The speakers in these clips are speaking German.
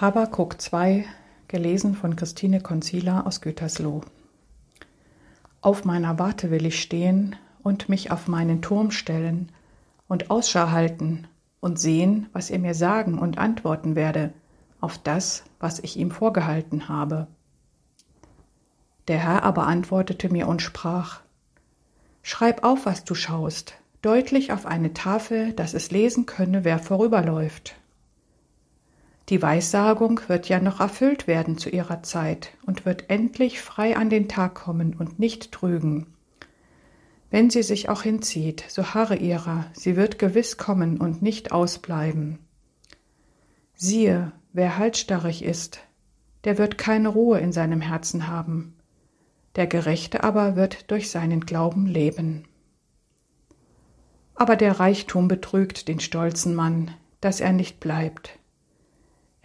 Habakuk 2, gelesen von Christine Konzila aus Gütersloh. Auf meiner Warte will ich stehen und mich auf meinen Turm stellen und Ausschau halten und sehen, was er mir sagen und antworten werde auf das, was ich ihm vorgehalten habe. Der Herr aber antwortete mir und sprach, Schreib auf, was du schaust, deutlich auf eine Tafel, dass es lesen könne, wer vorüberläuft. Die Weissagung wird ja noch erfüllt werden zu ihrer Zeit und wird endlich frei an den Tag kommen und nicht trügen. Wenn sie sich auch hinzieht, so harre ihrer, sie wird gewiss kommen und nicht ausbleiben. Siehe, wer halsstarrig ist, der wird keine Ruhe in seinem Herzen haben, der Gerechte aber wird durch seinen Glauben leben. Aber der Reichtum betrügt den stolzen Mann, dass er nicht bleibt.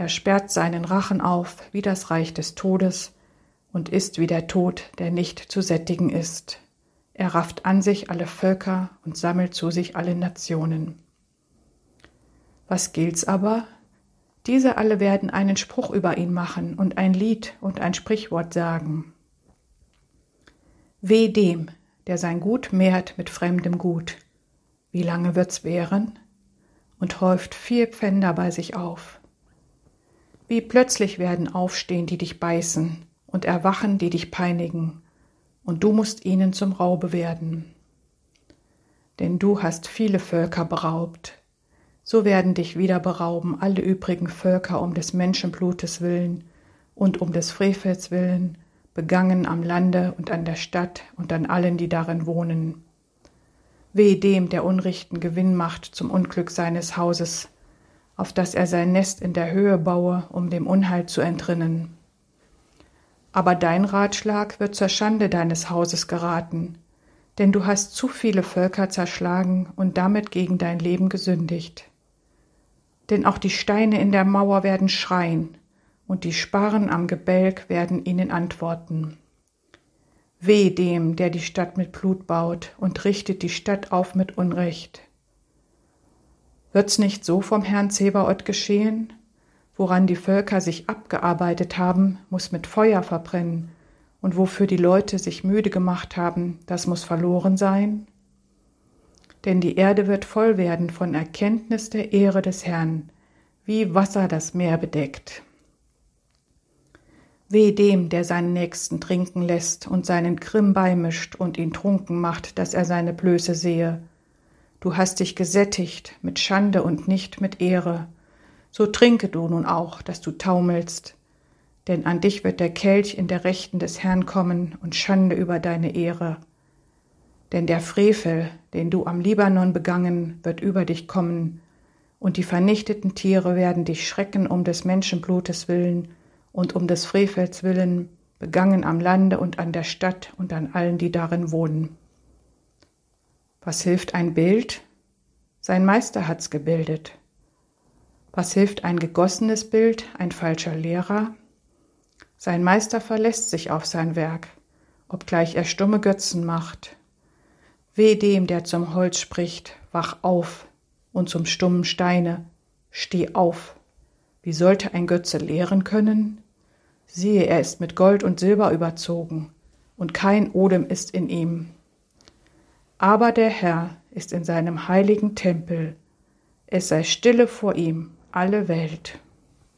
Er sperrt seinen Rachen auf wie das Reich des Todes und ist wie der Tod, der nicht zu sättigen ist. Er rafft an sich alle Völker und sammelt zu sich alle Nationen. Was gilt's aber? Diese alle werden einen Spruch über ihn machen und ein Lied und ein Sprichwort sagen. Weh dem, der sein Gut mehrt mit fremdem Gut. Wie lange wird's währen? Und häuft vier Pfänder bei sich auf. Wie plötzlich werden aufstehen, die dich beißen, und erwachen, die dich peinigen, und du musst ihnen zum Raube werden. Denn du hast viele Völker beraubt, so werden dich wieder berauben alle übrigen Völker um des Menschenblutes willen und um des Frevels willen, begangen am Lande und an der Stadt und an allen, die darin wohnen. Weh dem, der Unrichten Gewinn macht zum Unglück seines Hauses, auf dass er sein Nest in der Höhe baue, um dem Unheil zu entrinnen. Aber dein Ratschlag wird zur Schande deines Hauses geraten, denn du hast zu viele Völker zerschlagen und damit gegen dein Leben gesündigt. Denn auch die Steine in der Mauer werden schreien, und die Sparren am Gebälk werden ihnen antworten. Weh dem, der die Stadt mit Blut baut und richtet die Stadt auf mit Unrecht. Wird's nicht so vom Herrn Zebaoth geschehen? Woran die Völker sich abgearbeitet haben, muss mit Feuer verbrennen, und wofür die Leute sich müde gemacht haben, das muss verloren sein? Denn die Erde wird voll werden von Erkenntnis der Ehre des Herrn, wie Wasser das Meer bedeckt. Weh dem, der seinen Nächsten trinken lässt und seinen Grimm beimischt und ihn trunken macht, dass er seine Blöße sehe, Du hast dich gesättigt mit Schande und nicht mit Ehre. So trinke du nun auch, dass du taumelst. Denn an dich wird der Kelch in der Rechten des Herrn kommen und Schande über deine Ehre. Denn der Frevel, den du am Libanon begangen, wird über dich kommen, und die vernichteten Tiere werden dich schrecken um des Menschenblutes willen und um des Frevels willen, begangen am Lande und an der Stadt und an allen, die darin wohnen. Was hilft ein Bild? Sein Meister hat's gebildet. Was hilft ein gegossenes Bild, ein falscher Lehrer? Sein Meister verlässt sich auf sein Werk, obgleich er stumme Götzen macht. Weh dem, der zum Holz spricht, wach auf, und zum stummen Steine, steh auf. Wie sollte ein Götze lehren können? Siehe, er ist mit Gold und Silber überzogen, und kein Odem ist in ihm. Aber der Herr ist in seinem heiligen Tempel, es sei stille vor ihm alle Welt.